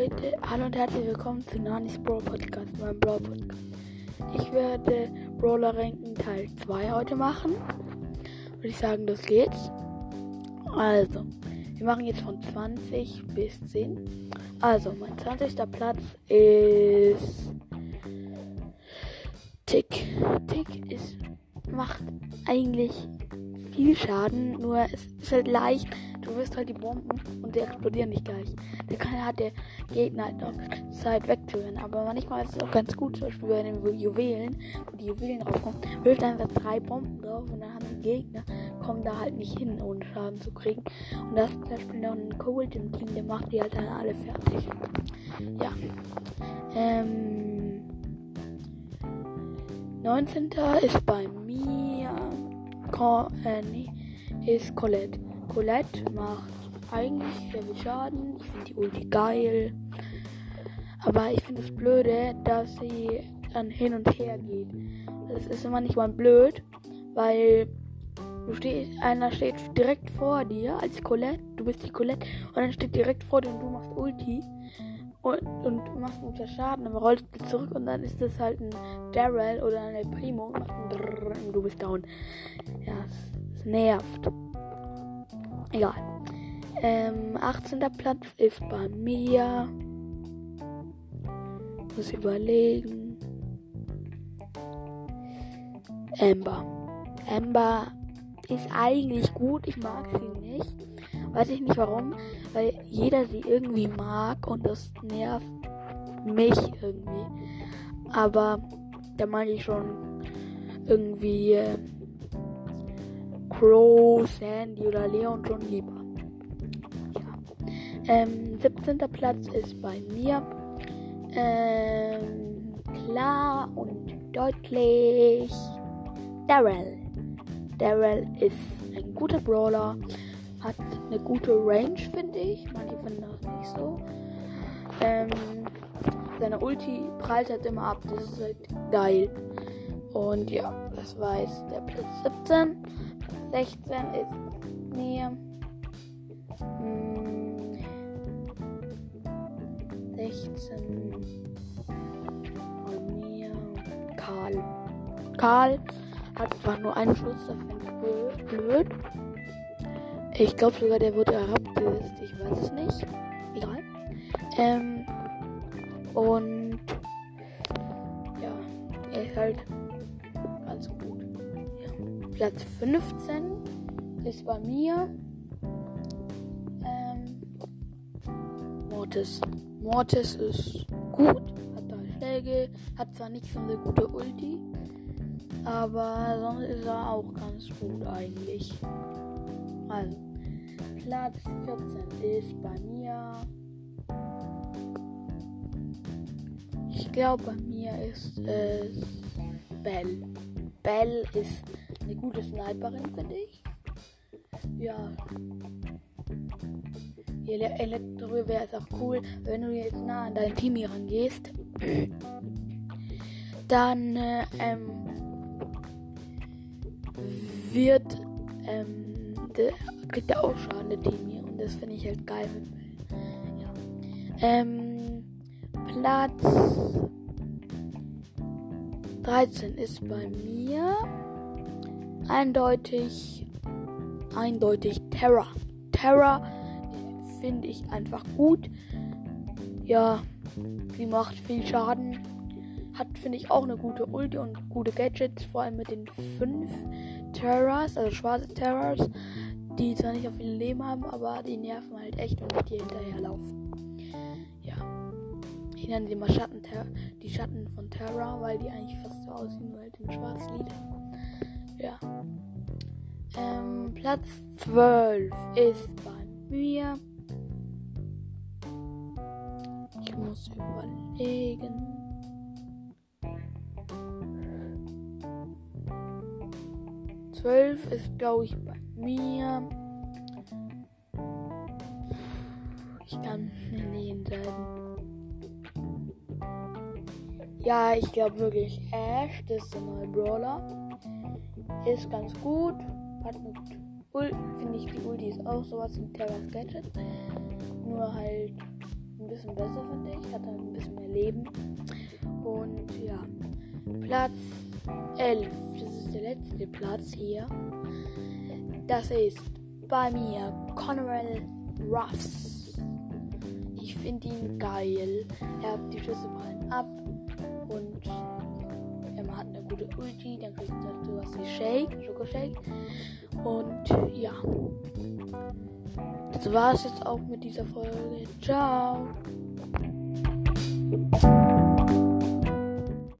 Leute, hallo und herzlich willkommen zu Nanis Brawl Podcast, meinem Brawl Podcast. Ich werde Brawler Ranken Teil 2 heute machen. Würde ich sagen, das geht's. Also, wir machen jetzt von 20 bis 10. Also, mein 20. Platz ist Tick. Tick ist, macht eigentlich viel Schaden, nur es ist halt leicht du wirst halt die Bomben und die explodieren nicht gleich. Der kann hat der Gegner halt noch Zeit wegzurennen. Aber manchmal ist es auch ganz gut, zum Beispiel bei den Juwelen, wo die Juwelen draufkommen, wirft einfach drei Bomben drauf und dann haben die Gegner, kommen da halt nicht hin, ohne Schaden zu kriegen. Und das ist zum Beispiel noch ein Cold im Team, der macht die halt dann alle fertig. Ja. Ähm. 19. ist bei mir. Äh, nee, ist Colette. Colette macht eigentlich sehr viel Schaden. Ich finde die Ulti geil. Aber ich finde es blöde, dass sie dann hin und her geht. Das ist immer nicht mal blöd, weil du stehst, einer steht direkt vor dir als Colette, du bist die Colette und dann steht direkt vor dir und du machst Ulti und, und machst unter Schaden, dann rollst du zurück und dann ist das halt ein Daryl oder eine Primo und, Drrrr und du bist down. Ja, es nervt. Egal. Ähm, 18. Platz ist bei mir. Muss überlegen. Amber. Amber ist eigentlich gut. Ich mag sie nicht. Weiß ich nicht warum. Weil jeder sie irgendwie mag und das nervt mich irgendwie. Aber da meine ich schon irgendwie. Äh, Crow, Sandy oder Leon schon lieber. Ja. Ähm, 17. Platz ist bei mir. Ähm, klar und deutlich. Daryl. Daryl ist ein guter Brawler. Hat eine gute Range, finde ich. Manche finden das nicht so. Ähm, seine Ulti prallt halt immer ab. Das ist halt geil. Und ja, das war jetzt der Platz 17. 16 ist mir. Hm, 16 von mir. Karl. Karl hat zwar nur einen Schuss, das finde ich blöd. Ich glaube sogar, der wurde herabgesetzt. Ich weiß es nicht. Egal. Ähm, und ja, er ist halt ganz gut. Platz 15 ist bei mir ähm, Mortis. Mortis ist gut, hat da Schläge, hat zwar nicht so eine gute Ulti, aber sonst ist er auch ganz gut eigentlich. Also, Platz 14 ist bei mir. Ich glaube, bei mir ist es Bell. Bell ist eine gute Sniperin, finde ich. Ja. Elektro wäre es auch cool, wenn du jetzt nah an dein Team hier rangehst. Dann äh, ähm, wird ähm, der, kriegt er auch Schaden, der Team hier. Und das finde ich halt geil. Ja. Ähm, Platz 13 ist bei mir eindeutig, eindeutig Terra. Terra finde ich einfach gut. Ja, sie macht viel Schaden. Hat, finde ich, auch eine gute Ulti und gute Gadgets, vor allem mit den fünf Terras, also schwarze Terras, die zwar nicht auf viel Leben haben, aber die nerven halt echt, wenn ich die hinterherlaufen. Ja. Ich nenne sie mal Schatten die Schatten von Terra, weil die eigentlich fast so aussehen, weil den schwarzen Lied. Ja. Ähm, Platz 12 ist bei mir. Ich muss überlegen. Zwölf ist, glaube ich, mir. Ich kann nicht entscheiden. Ja, ich glaube wirklich Ash, das ist der neue Brawler. Ist ganz gut. Hat eine. Finde ich, die Ulti ist auch sowas wie Terra's Gadget. Nur halt ein bisschen besser, finde ich. Hat halt ein bisschen mehr Leben. Und ja, Platz 11. Das ist der letzte Platz hier. Das ist bei mir Conrad Ruffs. Ich finde ihn geil. Er hat die Schüsse prallen ab und er hat eine gute Ulti. Dann kriegt er sowas wie Shake, Schoko Shake. Und ja. Das war es jetzt auch mit dieser Folge. Ciao.